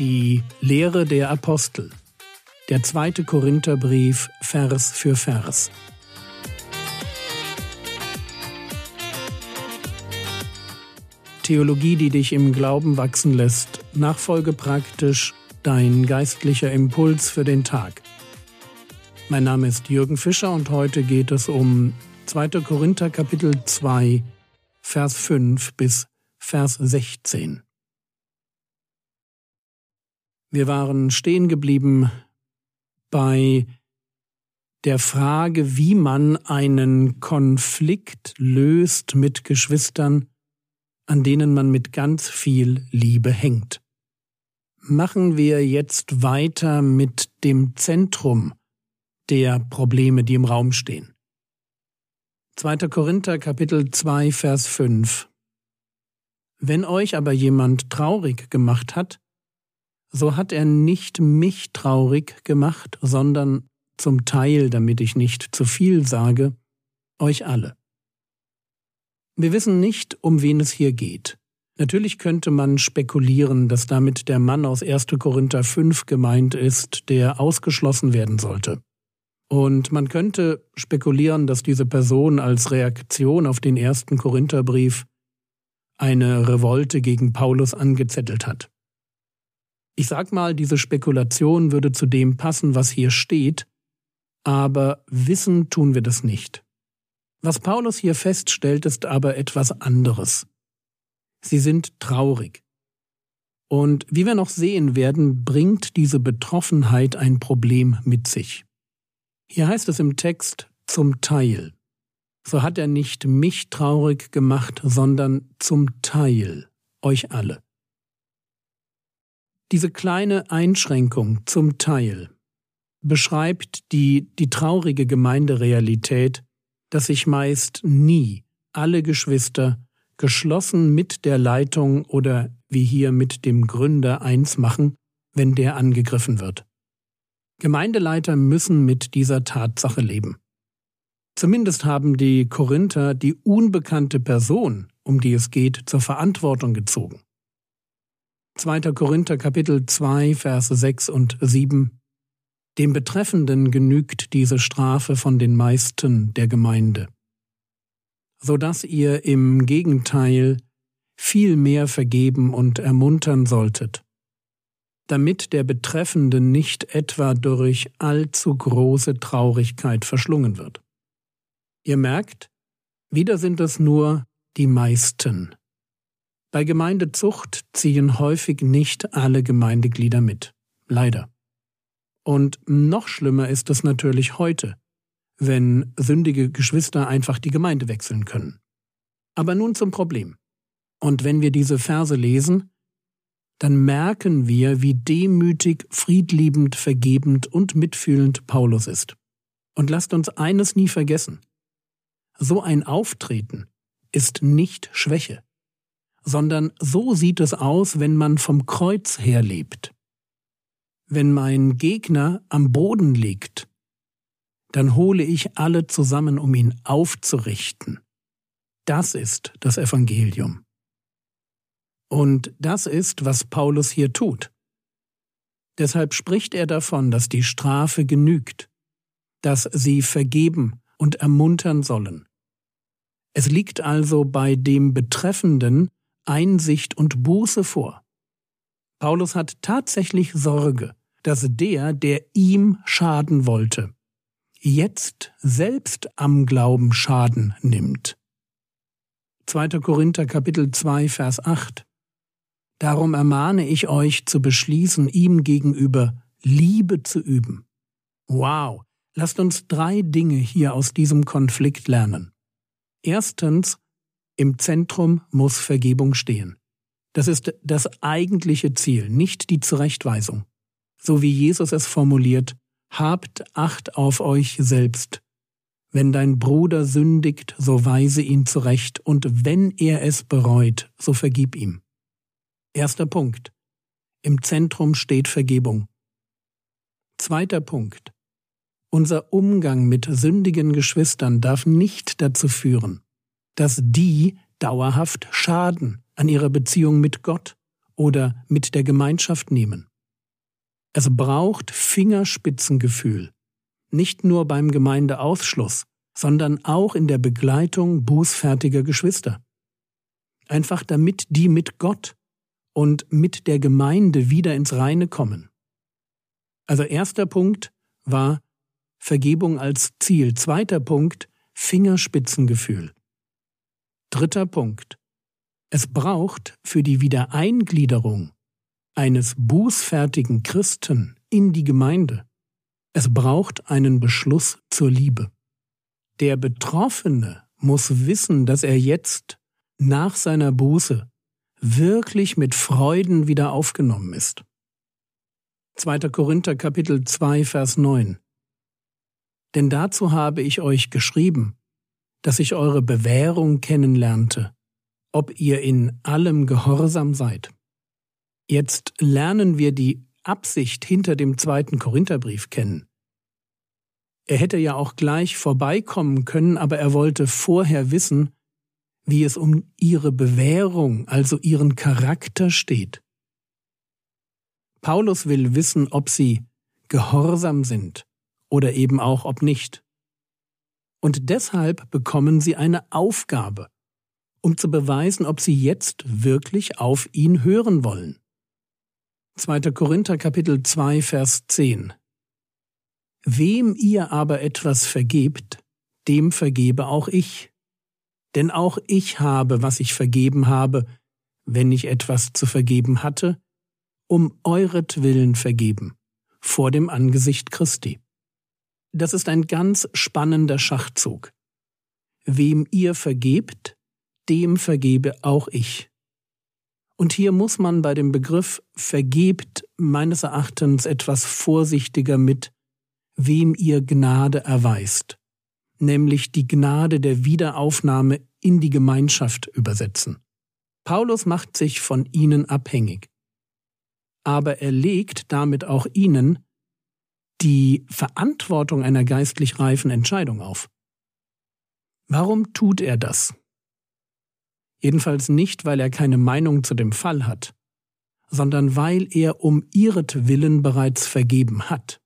Die Lehre der Apostel. Der zweite Korintherbrief, Vers für Vers. Theologie, die dich im Glauben wachsen lässt. Nachfolge praktisch dein geistlicher Impuls für den Tag. Mein Name ist Jürgen Fischer und heute geht es um 2. Korinther Kapitel 2, Vers 5 bis Vers 16. Wir waren stehen geblieben bei der Frage, wie man einen Konflikt löst mit Geschwistern, an denen man mit ganz viel Liebe hängt. Machen wir jetzt weiter mit dem Zentrum der Probleme, die im Raum stehen. 2. Korinther Kapitel 2 Vers 5 Wenn euch aber jemand traurig gemacht hat, so hat er nicht mich traurig gemacht, sondern zum Teil, damit ich nicht zu viel sage, euch alle. Wir wissen nicht, um wen es hier geht. Natürlich könnte man spekulieren, dass damit der Mann aus 1. Korinther 5 gemeint ist, der ausgeschlossen werden sollte. Und man könnte spekulieren, dass diese Person als Reaktion auf den ersten Korintherbrief eine Revolte gegen Paulus angezettelt hat. Ich sag mal, diese Spekulation würde zu dem passen, was hier steht, aber wissen tun wir das nicht. Was Paulus hier feststellt, ist aber etwas anderes. Sie sind traurig. Und wie wir noch sehen werden, bringt diese Betroffenheit ein Problem mit sich. Hier heißt es im Text zum Teil. So hat er nicht mich traurig gemacht, sondern zum Teil euch alle. Diese kleine Einschränkung zum Teil beschreibt die, die traurige Gemeinderealität, dass sich meist nie alle Geschwister geschlossen mit der Leitung oder wie hier mit dem Gründer eins machen, wenn der angegriffen wird. Gemeindeleiter müssen mit dieser Tatsache leben. Zumindest haben die Korinther die unbekannte Person, um die es geht, zur Verantwortung gezogen. 2. Korinther Kapitel 2, Verse 6 und 7 Dem Betreffenden genügt diese Strafe von den meisten der Gemeinde, so dass ihr im Gegenteil viel mehr vergeben und ermuntern solltet, damit der Betreffende nicht etwa durch allzu große Traurigkeit verschlungen wird. Ihr merkt, wieder sind es nur die meisten, bei Gemeindezucht ziehen häufig nicht alle Gemeindeglieder mit. Leider. Und noch schlimmer ist es natürlich heute, wenn sündige Geschwister einfach die Gemeinde wechseln können. Aber nun zum Problem. Und wenn wir diese Verse lesen, dann merken wir, wie demütig, friedliebend, vergebend und mitfühlend Paulus ist. Und lasst uns eines nie vergessen. So ein Auftreten ist nicht Schwäche sondern so sieht es aus, wenn man vom Kreuz her lebt. Wenn mein Gegner am Boden liegt, dann hole ich alle zusammen, um ihn aufzurichten. Das ist das Evangelium. Und das ist, was Paulus hier tut. Deshalb spricht er davon, dass die Strafe genügt, dass sie vergeben und ermuntern sollen. Es liegt also bei dem Betreffenden, Einsicht und Buße vor. Paulus hat tatsächlich Sorge, dass der, der ihm schaden wollte, jetzt selbst am Glauben Schaden nimmt. 2. Korinther Kapitel 2 Vers 8 Darum ermahne ich euch zu beschließen, ihm gegenüber Liebe zu üben. Wow, lasst uns drei Dinge hier aus diesem Konflikt lernen. Erstens, im Zentrum muss Vergebung stehen. Das ist das eigentliche Ziel, nicht die Zurechtweisung. So wie Jesus es formuliert, habt Acht auf euch selbst. Wenn dein Bruder sündigt, so weise ihn zurecht, und wenn er es bereut, so vergib ihm. Erster Punkt. Im Zentrum steht Vergebung. Zweiter Punkt. Unser Umgang mit sündigen Geschwistern darf nicht dazu führen, dass die dauerhaft Schaden an ihrer Beziehung mit Gott oder mit der Gemeinschaft nehmen. Es braucht Fingerspitzengefühl, nicht nur beim Gemeindeausschluss, sondern auch in der Begleitung bußfertiger Geschwister. Einfach damit die mit Gott und mit der Gemeinde wieder ins Reine kommen. Also erster Punkt war Vergebung als Ziel. Zweiter Punkt Fingerspitzengefühl. Dritter Punkt. Es braucht für die Wiedereingliederung eines bußfertigen Christen in die Gemeinde. Es braucht einen Beschluss zur Liebe. Der Betroffene muss wissen, dass er jetzt nach seiner Buße wirklich mit Freuden wieder aufgenommen ist. 2. Korinther Kapitel 2 Vers 9 Denn dazu habe ich euch geschrieben, dass ich eure Bewährung kennenlernte, ob ihr in allem gehorsam seid. Jetzt lernen wir die Absicht hinter dem zweiten Korintherbrief kennen. Er hätte ja auch gleich vorbeikommen können, aber er wollte vorher wissen, wie es um ihre Bewährung, also ihren Charakter steht. Paulus will wissen, ob sie gehorsam sind oder eben auch ob nicht. Und deshalb bekommen sie eine Aufgabe, um zu beweisen, ob sie jetzt wirklich auf ihn hören wollen. 2. Korinther Kapitel 2 Vers 10 Wem ihr aber etwas vergebt, dem vergebe auch ich. Denn auch ich habe, was ich vergeben habe, wenn ich etwas zu vergeben hatte, um euretwillen vergeben, vor dem Angesicht Christi. Das ist ein ganz spannender Schachzug. Wem ihr vergebt, dem vergebe auch ich. Und hier muss man bei dem Begriff vergebt meines Erachtens etwas vorsichtiger mit, wem ihr Gnade erweist, nämlich die Gnade der Wiederaufnahme in die Gemeinschaft übersetzen. Paulus macht sich von ihnen abhängig aber er legt damit auch ihnen die Verantwortung einer geistlich reifen Entscheidung auf. Warum tut er das? Jedenfalls nicht, weil er keine Meinung zu dem Fall hat, sondern weil er um ihretwillen bereits vergeben hat.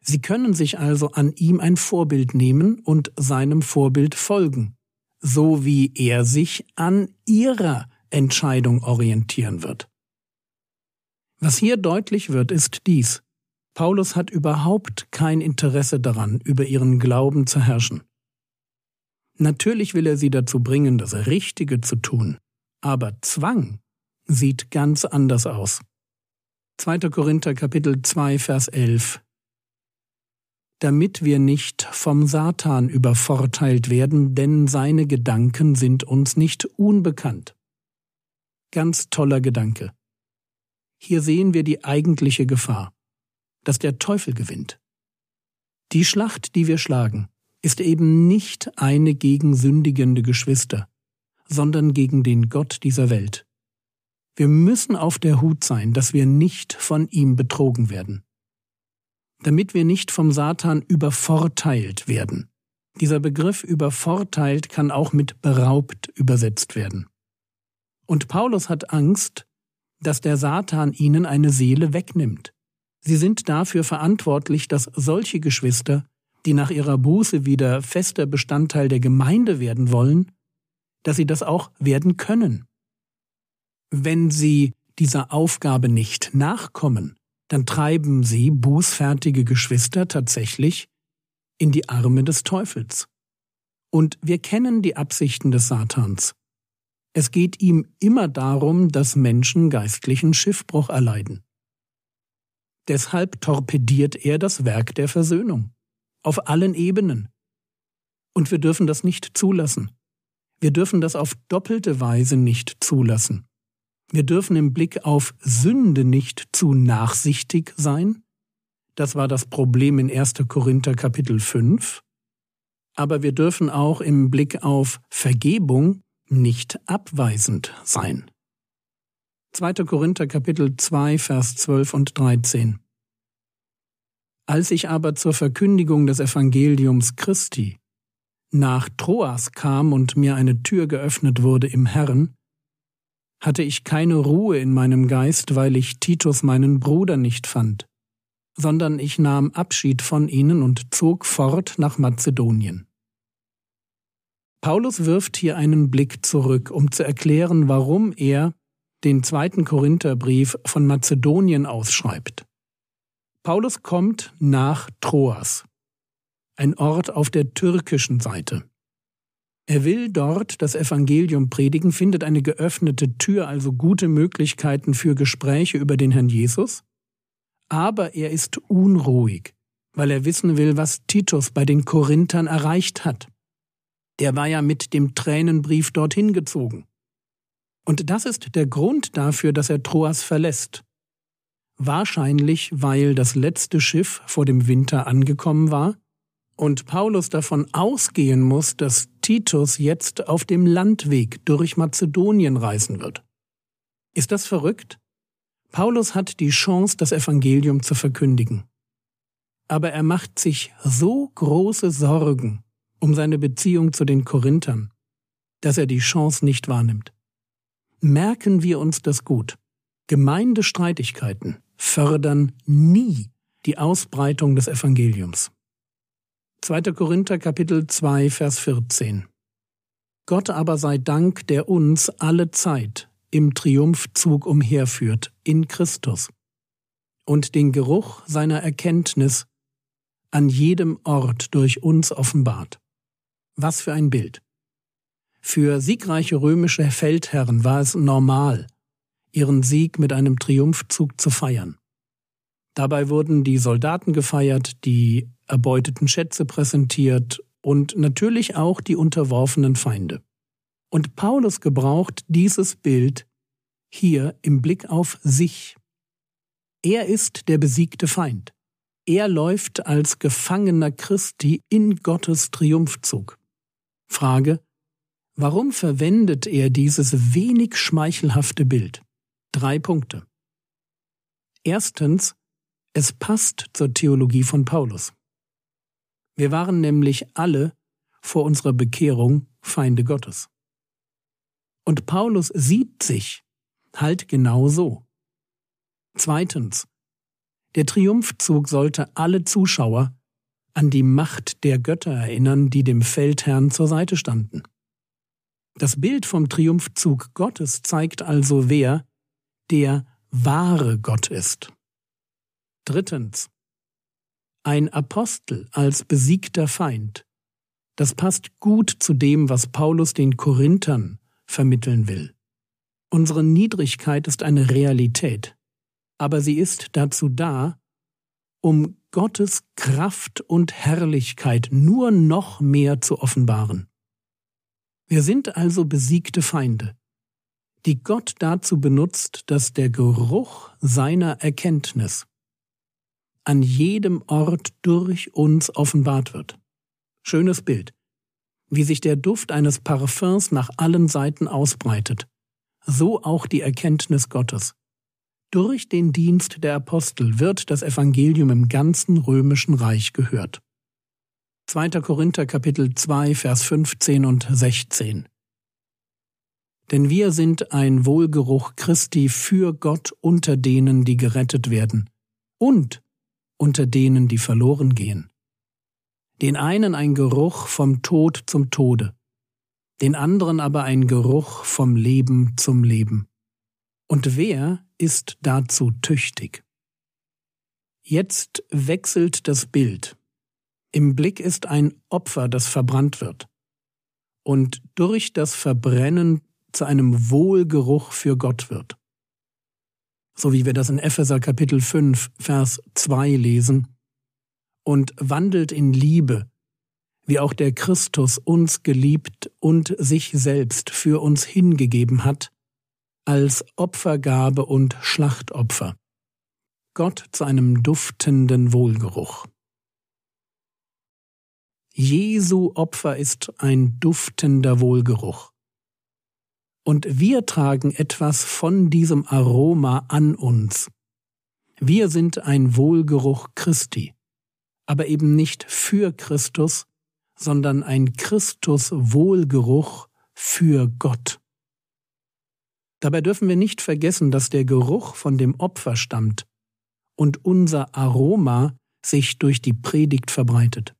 Sie können sich also an ihm ein Vorbild nehmen und seinem Vorbild folgen, so wie er sich an ihrer Entscheidung orientieren wird. Was hier deutlich wird, ist dies. Paulus hat überhaupt kein Interesse daran, über ihren Glauben zu herrschen. Natürlich will er sie dazu bringen, das Richtige zu tun, aber Zwang sieht ganz anders aus. 2. Korinther Kapitel 2 Vers 11 Damit wir nicht vom Satan übervorteilt werden, denn seine Gedanken sind uns nicht unbekannt. Ganz toller Gedanke. Hier sehen wir die eigentliche Gefahr, dass der Teufel gewinnt. Die Schlacht, die wir schlagen, ist eben nicht eine gegen sündigende Geschwister, sondern gegen den Gott dieser Welt. Wir müssen auf der Hut sein, dass wir nicht von ihm betrogen werden. Damit wir nicht vom Satan übervorteilt werden. Dieser Begriff übervorteilt kann auch mit beraubt übersetzt werden. Und Paulus hat Angst, dass der Satan ihnen eine Seele wegnimmt. Sie sind dafür verantwortlich, dass solche Geschwister, die nach ihrer Buße wieder fester Bestandteil der Gemeinde werden wollen, dass sie das auch werden können. Wenn sie dieser Aufgabe nicht nachkommen, dann treiben sie bußfertige Geschwister tatsächlich in die Arme des Teufels. Und wir kennen die Absichten des Satans. Es geht ihm immer darum, dass Menschen geistlichen Schiffbruch erleiden. Deshalb torpediert er das Werk der Versöhnung. Auf allen Ebenen. Und wir dürfen das nicht zulassen. Wir dürfen das auf doppelte Weise nicht zulassen. Wir dürfen im Blick auf Sünde nicht zu nachsichtig sein. Das war das Problem in 1. Korinther Kapitel 5. Aber wir dürfen auch im Blick auf Vergebung nicht abweisend sein. 2. Korinther Kapitel 2 Vers 12 und 13 Als ich aber zur Verkündigung des Evangeliums Christi nach Troas kam und mir eine Tür geöffnet wurde im Herrn, hatte ich keine Ruhe in meinem Geist, weil ich Titus meinen Bruder nicht fand, sondern ich nahm Abschied von ihnen und zog fort nach Mazedonien. Paulus wirft hier einen Blick zurück, um zu erklären, warum er den zweiten Korintherbrief von Mazedonien ausschreibt. Paulus kommt nach Troas, ein Ort auf der türkischen Seite. Er will dort das Evangelium predigen, findet eine geöffnete Tür, also gute Möglichkeiten für Gespräche über den Herrn Jesus, aber er ist unruhig, weil er wissen will, was Titus bei den Korinthern erreicht hat. Der war ja mit dem Tränenbrief dorthin gezogen. Und das ist der Grund dafür, dass er Troas verlässt. Wahrscheinlich, weil das letzte Schiff vor dem Winter angekommen war und Paulus davon ausgehen muss, dass Titus jetzt auf dem Landweg durch Mazedonien reisen wird. Ist das verrückt? Paulus hat die Chance, das Evangelium zu verkündigen. Aber er macht sich so große Sorgen um seine Beziehung zu den Korinthern, dass er die Chance nicht wahrnimmt. Merken wir uns das gut. Gemeindestreitigkeiten fördern nie die Ausbreitung des Evangeliums. 2. Korinther Kapitel 2 Vers 14 Gott aber sei Dank, der uns alle Zeit im Triumphzug umherführt in Christus und den Geruch seiner Erkenntnis an jedem Ort durch uns offenbart. Was für ein Bild. Für siegreiche römische Feldherren war es normal, ihren Sieg mit einem Triumphzug zu feiern. Dabei wurden die Soldaten gefeiert, die erbeuteten Schätze präsentiert und natürlich auch die unterworfenen Feinde. Und Paulus gebraucht dieses Bild hier im Blick auf sich. Er ist der besiegte Feind. Er läuft als Gefangener Christi in Gottes Triumphzug. Frage, warum verwendet er dieses wenig schmeichelhafte Bild? Drei Punkte. Erstens, es passt zur Theologie von Paulus. Wir waren nämlich alle vor unserer Bekehrung Feinde Gottes. Und Paulus sieht sich halt genau so. Zweitens, der Triumphzug sollte alle Zuschauer an die Macht der Götter erinnern, die dem Feldherrn zur Seite standen. Das Bild vom Triumphzug Gottes zeigt also, wer der wahre Gott ist. Drittens. Ein Apostel als besiegter Feind. Das passt gut zu dem, was Paulus den Korinthern vermitteln will. Unsere Niedrigkeit ist eine Realität, aber sie ist dazu da, um Gottes Kraft und Herrlichkeit nur noch mehr zu offenbaren. Wir sind also besiegte Feinde, die Gott dazu benutzt, dass der Geruch seiner Erkenntnis an jedem Ort durch uns offenbart wird. Schönes Bild, wie sich der Duft eines Parfums nach allen Seiten ausbreitet, so auch die Erkenntnis Gottes. Durch den Dienst der Apostel wird das Evangelium im ganzen römischen Reich gehört. 2. Korinther Kapitel 2 Vers 15 und 16 Denn wir sind ein Wohlgeruch Christi für Gott unter denen, die gerettet werden, und unter denen, die verloren gehen. Den einen ein Geruch vom Tod zum Tode, den anderen aber ein Geruch vom Leben zum Leben. Und wer ist dazu tüchtig. Jetzt wechselt das Bild. Im Blick ist ein Opfer, das verbrannt wird und durch das Verbrennen zu einem Wohlgeruch für Gott wird. So wie wir das in Epheser Kapitel 5, Vers 2 lesen, und wandelt in Liebe, wie auch der Christus uns geliebt und sich selbst für uns hingegeben hat, als Opfergabe und Schlachtopfer. Gott zu einem duftenden Wohlgeruch. Jesu Opfer ist ein duftender Wohlgeruch. Und wir tragen etwas von diesem Aroma an uns. Wir sind ein Wohlgeruch Christi, aber eben nicht für Christus, sondern ein Christus Wohlgeruch für Gott. Dabei dürfen wir nicht vergessen, dass der Geruch von dem Opfer stammt und unser Aroma sich durch die Predigt verbreitet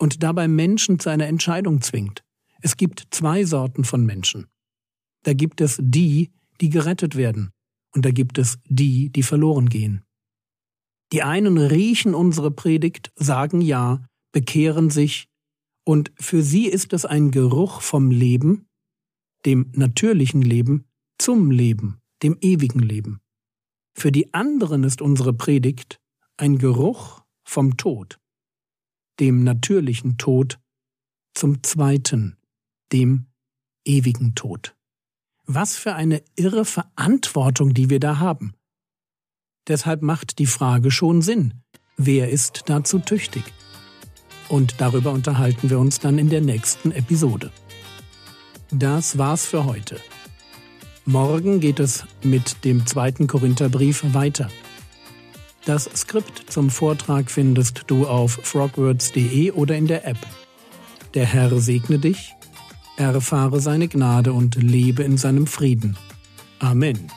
und dabei Menschen zu einer Entscheidung zwingt. Es gibt zwei Sorten von Menschen. Da gibt es die, die gerettet werden, und da gibt es die, die verloren gehen. Die einen riechen unsere Predigt, sagen ja, bekehren sich, und für sie ist es ein Geruch vom Leben, dem natürlichen Leben, zum Leben, dem ewigen Leben. Für die anderen ist unsere Predigt ein Geruch vom Tod, dem natürlichen Tod, zum zweiten, dem ewigen Tod. Was für eine irre Verantwortung, die wir da haben. Deshalb macht die Frage schon Sinn. Wer ist dazu tüchtig? Und darüber unterhalten wir uns dann in der nächsten Episode. Das war's für heute. Morgen geht es mit dem zweiten Korintherbrief weiter. Das Skript zum Vortrag findest du auf frogwords.de oder in der App. Der Herr segne dich erfahre seine Gnade und lebe in seinem Frieden. Amen.